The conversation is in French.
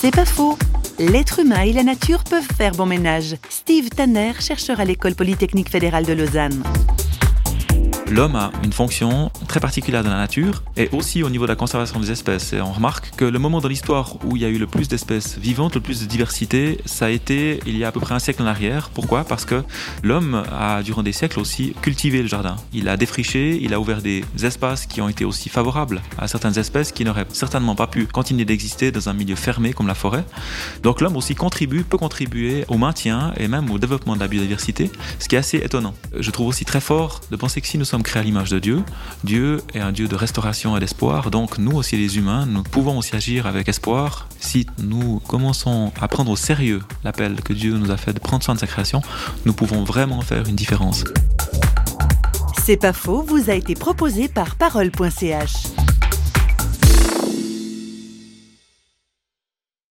C'est pas faux. L'être humain et la nature peuvent faire bon ménage. Steve Tanner, chercheur à l'École polytechnique fédérale de Lausanne l'homme a une fonction très particulière dans la nature et aussi au niveau de la conservation des espèces. Et on remarque que le moment dans l'histoire où il y a eu le plus d'espèces vivantes, le plus de diversité, ça a été il y a à peu près un siècle en arrière. Pourquoi? Parce que l'homme a, durant des siècles aussi, cultivé le jardin. Il a défriché, il a ouvert des espaces qui ont été aussi favorables à certaines espèces qui n'auraient certainement pas pu continuer d'exister dans un milieu fermé comme la forêt. Donc l'homme aussi contribue, peut contribuer au maintien et même au développement de la biodiversité, ce qui est assez étonnant. Je trouve aussi très fort de penser que si nous sommes créés à l'image de Dieu. Dieu est un Dieu de restauration et d'espoir. Donc nous aussi les humains, nous pouvons aussi agir avec espoir. Si nous commençons à prendre au sérieux l'appel que Dieu nous a fait de prendre soin de sa création, nous pouvons vraiment faire une différence. C'est pas faux, vous a été proposé par parole.ch.